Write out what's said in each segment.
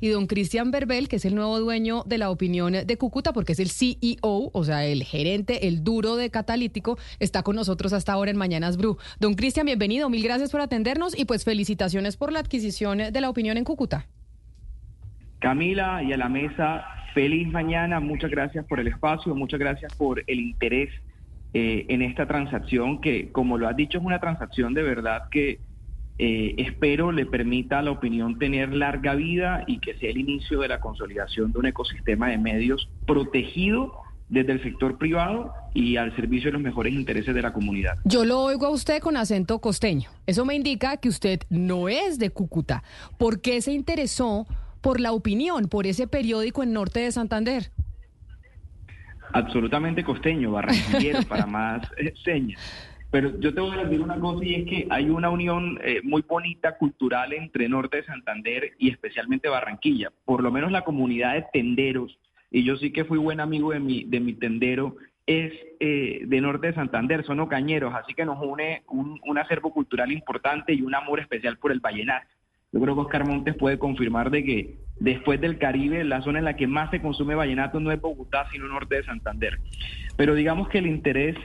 y don Cristian Berbel, que es el nuevo dueño de la opinión de Cúcuta, porque es el CEO, o sea, el gerente, el duro de Catalítico, está con nosotros hasta ahora en Mañanas Bru. Don Cristian, bienvenido, mil gracias por atendernos y pues felicitaciones por la adquisición de la opinión en Cúcuta. Camila y a la mesa, feliz mañana, muchas gracias por el espacio, muchas gracias por el interés eh, en esta transacción, que como lo has dicho es una transacción de verdad que eh, espero le permita a la opinión tener larga vida y que sea el inicio de la consolidación de un ecosistema de medios protegido desde el sector privado y al servicio de los mejores intereses de la comunidad. Yo lo oigo a usted con acento costeño. Eso me indica que usted no es de Cúcuta. ¿Por qué se interesó por la opinión, por ese periódico en Norte de Santander? Absolutamente costeño, barranquillero, para más eh, señas. Pero yo te voy a decir una cosa y es que hay una unión eh, muy bonita cultural entre Norte de Santander y especialmente Barranquilla. Por lo menos la comunidad de tenderos, y yo sí que fui buen amigo de mi, de mi tendero, es eh, de Norte de Santander, son ocañeros, así que nos une un, un, acervo cultural importante y un amor especial por el vallenato. Yo creo que Oscar Montes puede confirmar de que después del Caribe, la zona en la que más se consume vallenato no es Bogotá, sino Norte de Santander. Pero digamos que el interés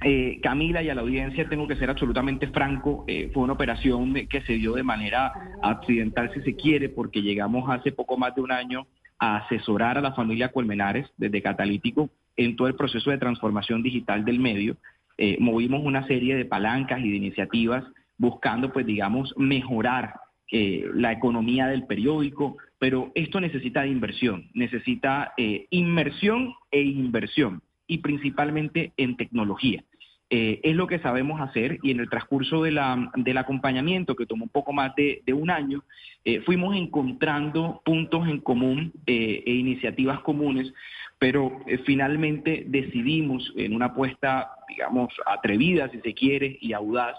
eh, Camila y a la audiencia tengo que ser absolutamente franco, eh, fue una operación que se dio de manera accidental si se quiere, porque llegamos hace poco más de un año a asesorar a la familia Colmenares desde Catalítico en todo el proceso de transformación digital del medio. Eh, movimos una serie de palancas y de iniciativas buscando, pues digamos, mejorar la economía del periódico, pero esto necesita de inversión, necesita inmersión e inversión y principalmente en tecnología. Eh, es lo que sabemos hacer y en el transcurso de la, del acompañamiento, que tomó un poco más de, un año, eh, fuimos encontrando puntos en común eh, e iniciativas comunes, pero finalmente decidimos en una apuesta, digamos, atrevida, si se quiere, y audaz,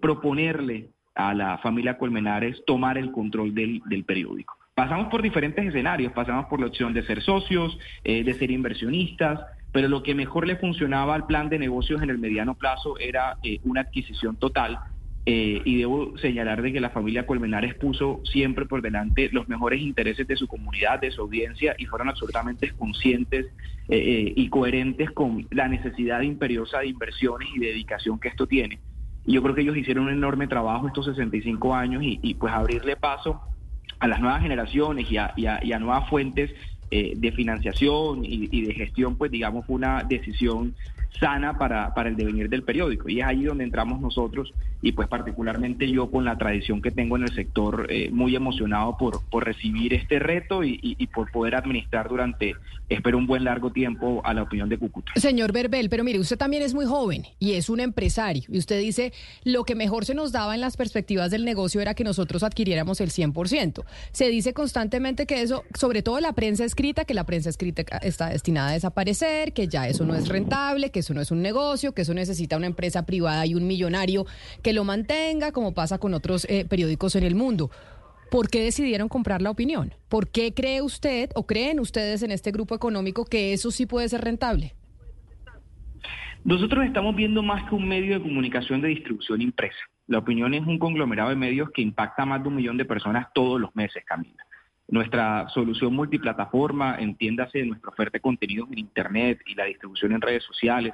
proponerle a la familia Colmenares tomar el control del, del periódico. Pasamos por diferentes escenarios, pasamos por la opción de ser socios, de ser inversionistas, pero lo que mejor le funcionaba al plan de negocios en el mediano plazo era eh, una adquisición total. Eh, y debo señalar de que la familia Colmenares puso siempre por delante los mejores intereses de su comunidad, de su audiencia, y fueron absolutamente conscientes eh, y coherentes con la necesidad imperiosa de inversiones y dedicación que esto tiene. Y yo creo que ellos hicieron un enorme trabajo estos 65 años y, pues abrirle paso a las nuevas generaciones y a, y a nuevas fuentes eh, de financiación y, de gestión, pues digamos, fue una decisión sana para, para el devenir del periódico. Y es ahí donde entramos nosotros y pues particularmente yo con la tradición que tengo en el sector, eh, muy emocionado por, por recibir este reto y, y, por poder administrar durante, espero, un buen largo tiempo a la opinión de Cúcuta. Señor Berbel, pero mire, usted también es muy joven y es un empresario. Y usted dice, lo que mejor se nos daba en las perspectivas del negocio era que nosotros adquiriéramos el 100%. Se dice constantemente que eso, sobre todo la prensa escrita, que la prensa escrita está destinada a desaparecer, que ya eso no es rentable, que eso no es un negocio, que eso necesita una empresa privada y un millonario que lo mantenga, como pasa con otros eh, periódicos en el mundo. ¿Por qué decidieron comprar la opinión? ¿Por qué cree usted o creen ustedes en este grupo económico que eso sí puede ser rentable? Nosotros estamos viendo más que un medio de comunicación de distribución impresa. La opinión es un conglomerado de medios que impacta a más de un millón de personas todos los meses, Camila. Nuestra solución multiplataforma, entiéndase nuestra oferta de contenidos en Internet y la distribución en redes sociales,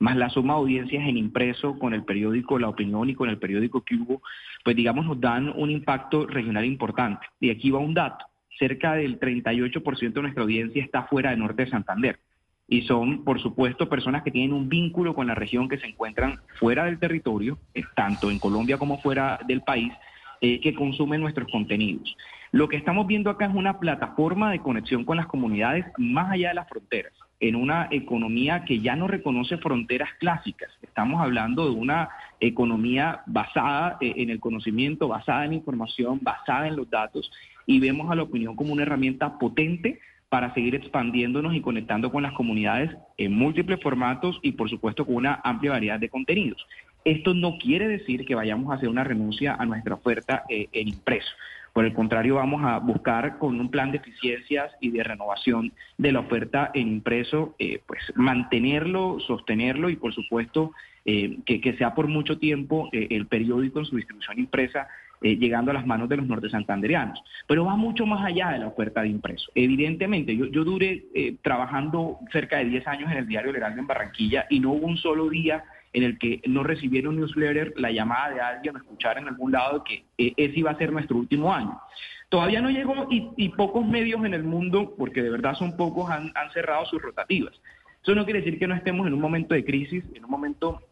más la suma de audiencias en impreso con el periódico La Opinión y con el periódico Cubo, pues digamos nos dan un impacto regional importante. Y aquí va un dato, cerca del 38% de nuestra audiencia está fuera de Norte de Santander. Y son, por supuesto, personas que tienen un vínculo con la región, que se encuentran fuera del territorio, eh, tanto en Colombia como fuera del país, eh, que consumen nuestros contenidos. Lo que estamos viendo acá es una plataforma de conexión con las comunidades más allá de las fronteras, en una economía que ya no reconoce fronteras clásicas. Estamos hablando de una economía basada eh, en el conocimiento, basada en la información, basada en los datos, y vemos a la opinión como una herramienta potente para seguir expandiéndonos y conectando con las comunidades en múltiples formatos y por supuesto con una amplia variedad de contenidos. Esto no quiere decir que vayamos a hacer una renuncia a nuestra oferta eh, en impreso. Por el contrario, vamos a buscar con un plan de eficiencias y de renovación de la oferta en impreso, eh, pues mantenerlo, sostenerlo y por supuesto eh, que, sea por mucho tiempo eh, el periódico en su distribución impresa eh, llegando a las manos de los norte santanderianos. Pero va mucho más allá de la oferta de impreso. Evidentemente, yo, yo duré eh, trabajando cerca de 10 años en el diario Legal en Barranquilla y no hubo un solo día en el que no recibieron newsletter, la llamada de alguien escuchar en algún lado que eh, ese iba a ser nuestro último año. Todavía no llegó y, pocos medios en el mundo, porque de verdad son pocos, han, han cerrado sus rotativas. Eso no quiere decir que no estemos en un momento de crisis, en un momento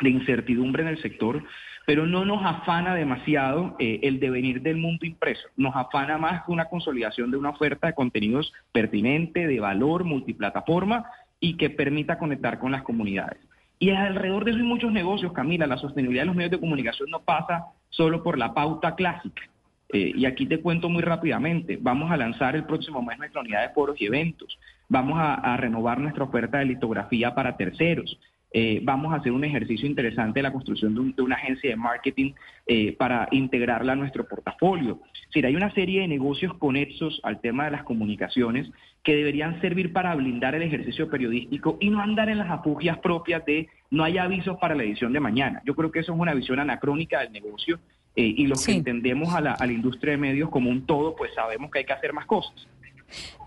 de incertidumbre en el sector, pero no nos afana demasiado eh, el devenir del mundo impreso. Nos afana más que una consolidación de una oferta de contenidos pertinente, de valor, multiplataforma y que permita conectar con las comunidades. Y alrededor de eso hay muchos negocios, Camila. La sostenibilidad de los medios de comunicación no pasa solo por la pauta clásica. Eh, y aquí te cuento muy rápidamente, vamos a lanzar el próximo mes nuestra unidad de foros y eventos, vamos a renovar nuestra oferta de litografía para terceros, eh, vamos a hacer un ejercicio interesante de la construcción de, una agencia de marketing eh, para integrarla a nuestro portafolio. Es hay una serie de negocios conexos al tema de las comunicaciones que deberían servir para blindar el ejercicio periodístico y no andar en las afugias propias de no hay avisos para la edición de mañana. Yo creo que eso es una visión anacrónica del negocio eh, y los que entendemos a la, a la industria de medios como un todo, pues sabemos que hay que hacer más cosas.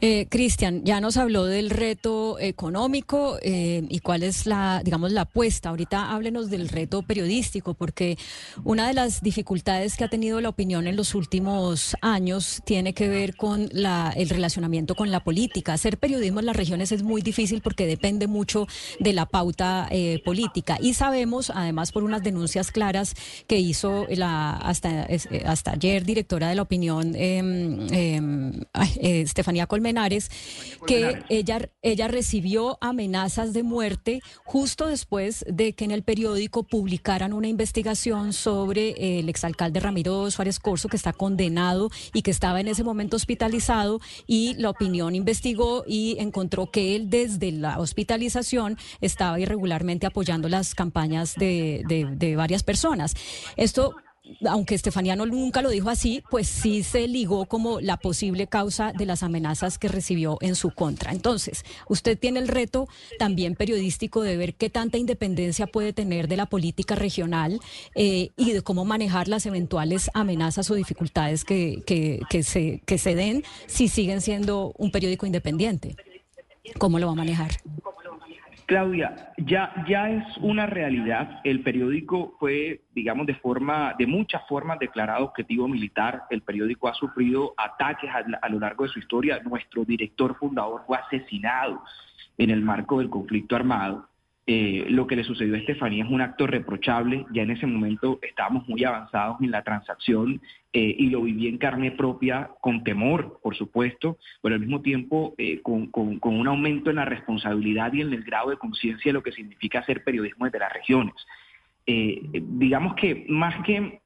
Eh, Cristian, ya nos habló del reto económico eh, y cuál es la, digamos, la apuesta. Ahorita háblenos del reto periodístico, porque una de las dificultades que ha tenido la opinión en los últimos años tiene que ver con la, el relacionamiento con la política. Hacer periodismo en las regiones es muy difícil porque depende mucho de la pauta eh, política. Y sabemos, además, por unas denuncias claras que hizo la hasta, hasta ayer directora de la opinión, em, em, Estefanía Colmen que ella, ella recibió amenazas de muerte justo después de que en el periódico publicaran una investigación sobre el exalcalde Ramiro Suárez Corso, que está condenado y que estaba en ese momento hospitalizado, y la opinión investigó y encontró que él desde la hospitalización estaba irregularmente apoyando las campañas de, de varias personas. Esto aunque Estefaniano nunca lo dijo así, pues sí se ligó como la posible causa de las amenazas que recibió en su contra. Entonces, usted tiene el reto también periodístico de ver qué tanta independencia puede tener de la política regional eh, y de cómo manejar las eventuales amenazas o dificultades que, que, se, que se den si siguen siendo un periódico independiente. ¿Cómo lo va a manejar? Claudia, ya, ya es una realidad. El periódico fue, digamos, de forma, de muchas formas declarado objetivo militar. El periódico ha sufrido ataques a, lo largo de su historia. Nuestro director fundador fue asesinado en el marco del conflicto armado. Eh, lo que le sucedió a Estefanía es un acto reprochable. Ya en ese momento estábamos muy avanzados en la transacción eh, y lo viví en carne propia con temor, por supuesto, pero al mismo tiempo eh, con, un aumento en la responsabilidad y en el grado de conciencia de lo que significa hacer periodismo desde las regiones. digamos que más que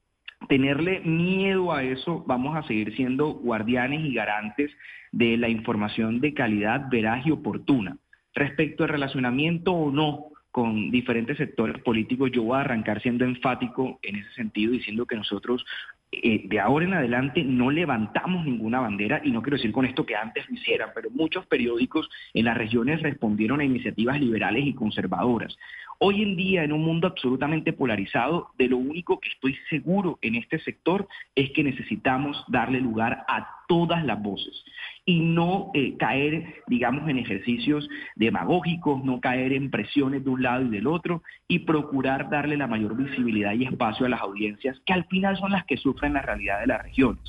tenerle miedo a eso, vamos a seguir siendo guardianes y garantes de la información de calidad veraz y oportuna respecto al relacionamiento o no con diferentes sectores políticos, yo voy a arrancar siendo enfático en ese sentido, diciendo que nosotros eh, de ahora en adelante no levantamos ninguna bandera, y no quiero decir con esto que antes lo hicieran, pero muchos periódicos en las regiones respondieron a iniciativas liberales y conservadoras. Hoy en día, en un mundo absolutamente polarizado, de lo único que estoy seguro en este sector es que necesitamos darle lugar a todas las voces y no eh, caer, digamos, en ejercicios demagógicos, no caer en presiones de un lado y del otro y procurar darle la mayor visibilidad y espacio a las audiencias, que al final son las que sufren la realidad de las regiones.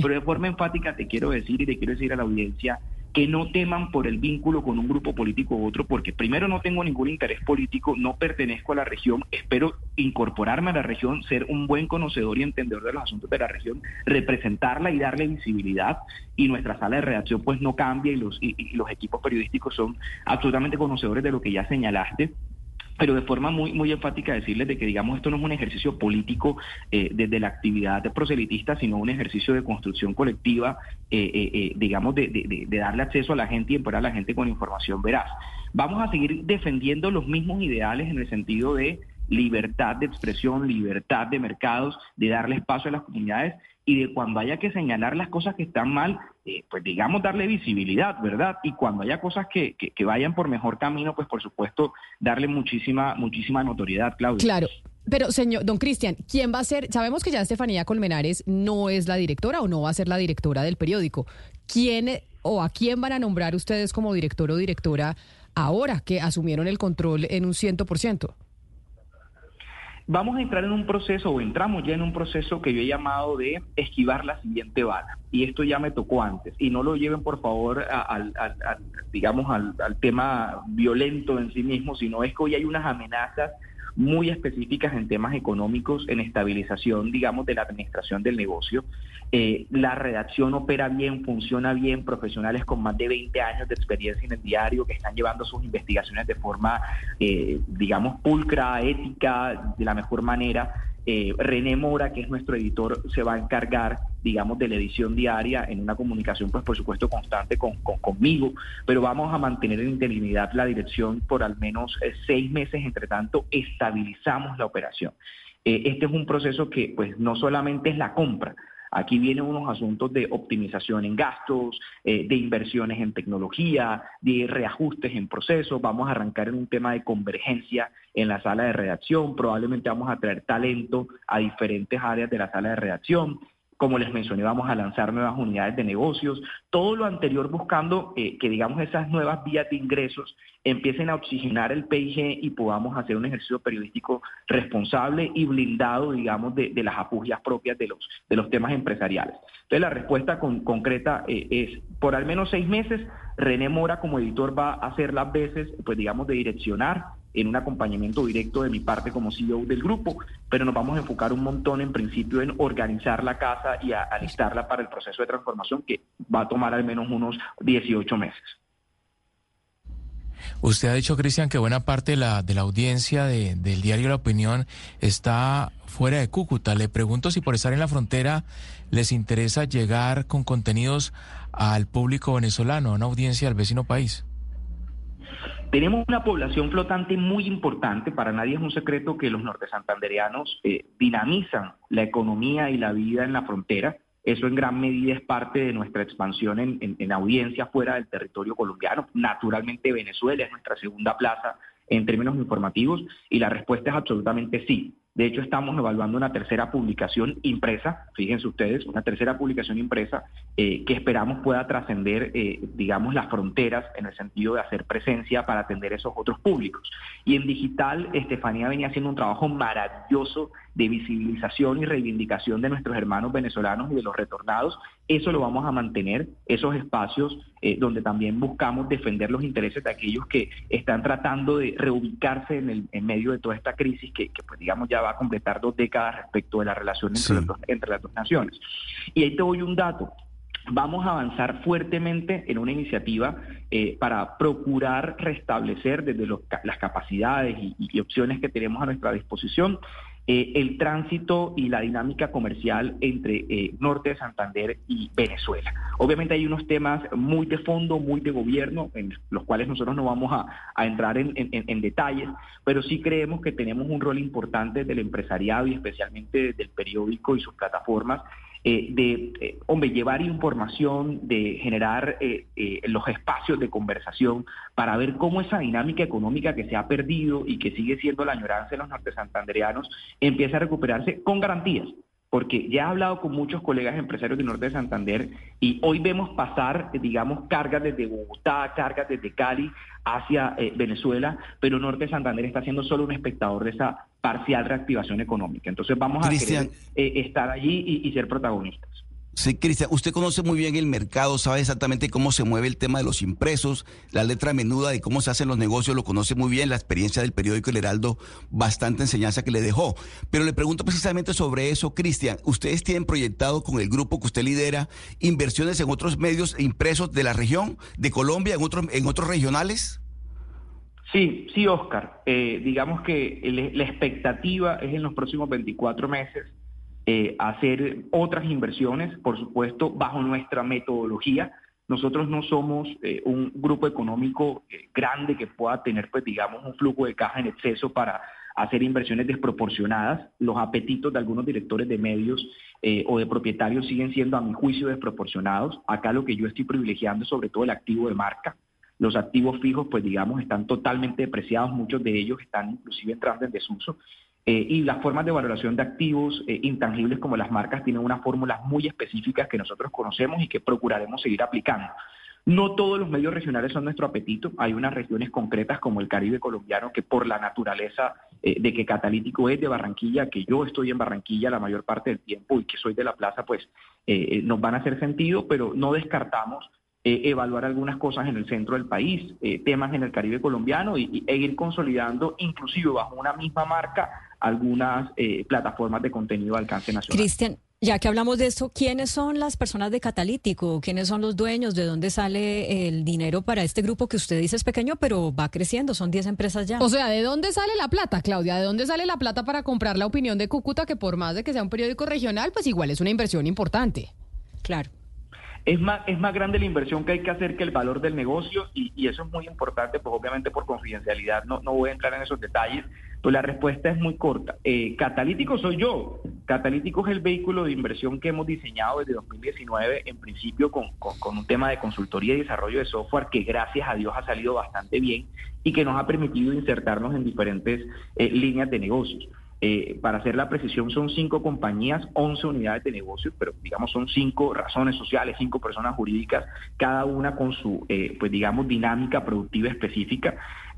Pero de forma enfática te quiero decir y te quiero decir a la audiencia que no teman por el vínculo con un grupo político u otro, porque primero no tengo ningún interés político, no pertenezco a la región, espero incorporarme a la región, ser un buen conocedor y entendedor de los asuntos de la región, representarla y darle visibilidad, y nuestra sala de redacción pues no cambia y los, y los equipos periodísticos son absolutamente conocedores de lo que ya señalaste pero de forma muy, muy enfática decirles de que, digamos, esto no es un ejercicio político eh, desde la actividad de proselitista, sino un ejercicio de construcción colectiva, eh, eh, digamos, de, darle acceso a la gente y empoderar a la gente con información veraz. Vamos a seguir defendiendo los mismos ideales en el sentido de libertad de expresión, libertad de mercados, de darle espacio a las comunidades y de cuando haya que señalar las cosas que están mal, eh, pues digamos darle visibilidad, ¿verdad? Y cuando haya cosas que, que, vayan por mejor camino, pues por supuesto darle muchísima, muchísima notoriedad, Claudia. Claro. Pero, señor, don Cristian, ¿quién va a ser? Sabemos que ya Estefanía Colmenares no es la directora o no va a ser la directora del periódico. ¿Quién o a quién van a nombrar ustedes como director o directora ahora que asumieron el control en un 100%? Vamos a entrar en un proceso, o entramos ya en un proceso que yo he llamado de esquivar la siguiente bala. Y esto ya me tocó antes. Y no lo lleven, por favor, al, digamos, al, al tema violento en sí mismo, sino es que hoy hay unas amenazas muy específicas en temas económicos, en estabilización, digamos, de la administración del negocio. Eh, la redacción opera bien, funciona bien, profesionales con más de 20 años de experiencia en el diario que están llevando sus investigaciones de forma, eh, digamos, pulcra, ética, de la mejor manera. Eh, René Mora, que es nuestro editor, se va a encargar, digamos, de la edición diaria en una comunicación, pues por supuesto, constante con, conmigo, pero vamos a mantener en interinidad la dirección por al menos eh, seis meses, entre tanto, estabilizamos la operación. Eh, este es un proceso que, pues, no solamente es la compra, Aquí vienen unos asuntos de optimización en gastos, eh, de inversiones en tecnología, de reajustes en procesos. Vamos a arrancar en un tema de convergencia en la sala de redacción. Probablemente vamos a traer talento a diferentes áreas de la sala de redacción. Como les mencioné, vamos a lanzar nuevas unidades de negocios, todo lo anterior buscando eh, que, digamos, esas nuevas vías de ingresos empiecen a oxigenar el PIG y podamos hacer un ejercicio periodístico responsable y blindado, digamos, de, las afugias propias de los, de los temas empresariales. Entonces, la respuesta concreta eh, es, por al menos seis meses, René Mora como editor va a hacer las veces, pues digamos, de direccionar en un acompañamiento directo de mi parte como CEO del grupo, pero nos vamos a enfocar un montón en principio en organizar la casa y a alistarla para el proceso de transformación que va a tomar al menos unos 18 meses. Usted ha dicho, Cristian, que buena parte de la, de la audiencia del diario La Opinión está fuera de Cúcuta. Le pregunto si por estar en la frontera les interesa llegar con contenidos al público venezolano, a una audiencia del vecino país. Tenemos una población flotante muy importante, para nadie es un secreto que los norte santanderianos eh, dinamizan la economía y la vida en la frontera. Eso en gran medida es parte de nuestra expansión en, en audiencia fuera del territorio colombiano. Naturalmente Venezuela es nuestra segunda plaza en términos informativos y la respuesta es absolutamente sí. De hecho, estamos evaluando una tercera publicación impresa, fíjense ustedes, una tercera publicación impresa eh, que esperamos pueda trascender, eh, digamos, las fronteras en el sentido de hacer presencia para atender esos otros públicos. Y en digital, Estefanía venía haciendo un trabajo maravilloso de visibilización y reivindicación de nuestros hermanos venezolanos y de los retornados. Eso lo vamos a mantener, esos espacios eh, donde también buscamos defender los intereses de aquellos que están tratando de reubicarse en, el, en medio de toda esta crisis que, pues digamos ya va a completar dos décadas respecto de la relación entre, las dos naciones. Y ahí te doy un dato vamos a avanzar fuertemente en una iniciativa eh, para procurar restablecer desde las capacidades y, opciones que tenemos a nuestra disposición eh, el tránsito y la dinámica comercial entre eh, Norte de Santander y Venezuela. Obviamente hay unos temas muy de fondo, muy de gobierno, en los cuales nosotros no vamos a, entrar en, en, detalles, pero sí creemos que tenemos un rol importante del empresariado y especialmente del periódico y sus plataformas eh, de, eh, hombre, llevar información, de generar eh, los espacios de conversación para ver cómo esa dinámica económica que se ha perdido y que sigue siendo la añoranza de los norte santanderianos empieza a recuperarse con garantías porque ya he hablado con muchos colegas empresarios del norte de Santander y hoy vemos pasar, digamos, cargas desde Bogotá, cargas desde Cali hacia eh, Venezuela, pero norte de Santander está siendo solo un espectador de esa parcial reactivación económica. Entonces vamos a querer, eh, estar allí y ser protagonistas. Sí, Cristian, usted conoce muy bien el mercado, sabe exactamente cómo se mueve el tema de los impresos, la letra menuda de cómo se hacen los negocios, lo conoce muy bien, la experiencia del periódico El Heraldo, bastante enseñanza que le dejó. Pero le pregunto precisamente sobre eso, Cristian, ¿ustedes tienen proyectado con el grupo que usted lidera inversiones en otros medios impresos de la región, de Colombia, en otros, en otros regionales? Sí, sí, Oscar. Eh, digamos que la expectativa es en los próximos 24 meses eh, hacer otras inversiones, por supuesto, bajo nuestra metodología. Nosotros no somos eh, un grupo económico eh, grande que pueda tener, pues, digamos, un flujo de caja en exceso para hacer inversiones desproporcionadas. Los apetitos de algunos directores de medios o de propietarios siguen siendo, a mi juicio, desproporcionados. Acá lo que yo estoy privilegiando es sobre todo el activo de marca. Los activos fijos, pues digamos, están totalmente depreciados, muchos de ellos están inclusive entrando en desuso. Eh, y las formas de valoración de activos eh, intangibles como las marcas tienen unas fórmulas muy específicas que nosotros conocemos y que procuraremos seguir aplicando. No todos los medios regionales son nuestro apetito. Hay unas regiones concretas como el Caribe colombiano que por la naturaleza eh, de que Catalítico es de Barranquilla, que yo estoy en Barranquilla la mayor parte del tiempo y que soy de la plaza, pues nos van a hacer sentido, pero no descartamos evaluar algunas cosas en el centro del país, temas en el Caribe colombiano y, e ir consolidando inclusive bajo una misma marca algunas eh, plataformas de contenido de alcance nacional. Cristian, ya que hablamos de esto, ¿quiénes son las personas de Catalítico? ¿Quiénes son los dueños? ¿De dónde sale el dinero para este grupo que usted dice es pequeño, pero va creciendo? Son 10 empresas ya. O sea, ¿de dónde sale la plata, Claudia? ¿De dónde sale la plata para comprar la opinión de Cúcuta, que por más de que sea un periódico regional, pues igual es una inversión importante? Claro. Es más, es más grande la inversión que hay que hacer que el valor del negocio y, eso es muy importante, pues obviamente por confidencialidad no, no voy a entrar en esos detalles, pues la respuesta es muy corta. Eh, catalítico soy yo. Catalítico es el vehículo de inversión que hemos diseñado desde 2019, en principio con, un tema de consultoría y desarrollo de software que gracias a Dios ha salido bastante bien y que nos ha permitido insertarnos en diferentes eh, líneas de negocios. Eh, para hacer la precisión, son cinco compañías, 11 unidades de negocios, pero digamos son cinco razones sociales, cinco personas jurídicas, cada una con su, pues digamos, dinámica productiva específica.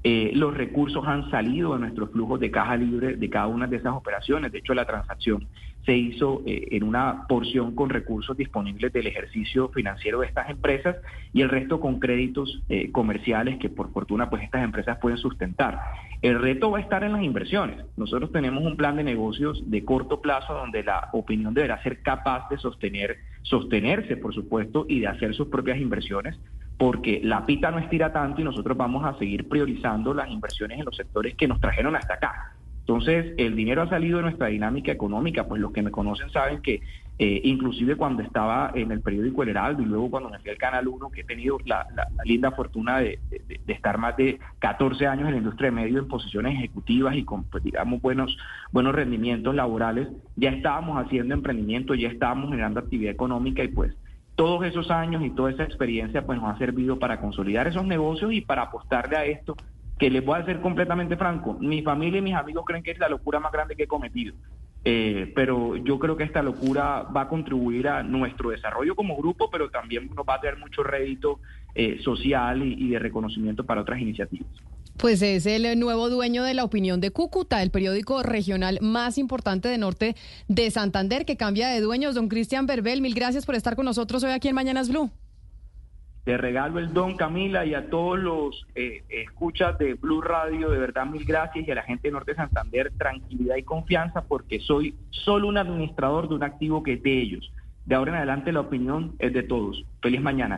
Eh, los recursos han salido de nuestros flujos de caja libre de cada una de esas operaciones. De hecho, la transacción se hizo eh, en una porción con recursos disponibles del ejercicio financiero de estas empresas y el resto con créditos eh, comerciales que por fortuna pues estas empresas pueden sustentar. El reto va a estar en las inversiones. Nosotros tenemos un plan de negocios de corto plazo donde la opinión deberá ser capaz de sostener, sostenerse, por supuesto, y de hacer sus propias inversiones porque la pita no estira tanto y nosotros vamos a seguir priorizando las inversiones en los sectores que nos trajeron hasta acá. Entonces, el dinero ha salido de nuestra dinámica económica, pues los que me conocen saben que eh, inclusive cuando estaba en el periódico El Heraldo y luego cuando me fui al Canal 1, que he tenido la, linda fortuna de, estar más de 14 años en la industria de medios en posiciones ejecutivas y con, pues, digamos, buenos, buenos rendimientos laborales, ya estábamos haciendo emprendimiento, ya estábamos generando actividad económica y pues todos esos años y toda esa experiencia pues nos ha servido para consolidar esos negocios y para apostarle a esto que les voy a ser completamente franco, mi familia y mis amigos creen que es la locura más grande que he cometido. Eh, pero yo creo que esta locura va a contribuir a nuestro desarrollo como grupo, pero también nos va a tener mucho rédito eh, social y de reconocimiento para otras iniciativas. Pues es el nuevo dueño de la opinión de Cúcuta, el periódico regional más importante de norte de Santander, que cambia de dueños. Don Cristian Berbel, mil gracias por estar con nosotros hoy aquí en Mañanas Blue. Te regalo el don, Camila, y a todos los eh, escuchas de Blue Radio, de verdad mil gracias, y a la gente de Norte de Santander, tranquilidad y confianza, porque soy solo un administrador de un activo que es de ellos. De ahora en adelante la opinión es de todos. Feliz mañana.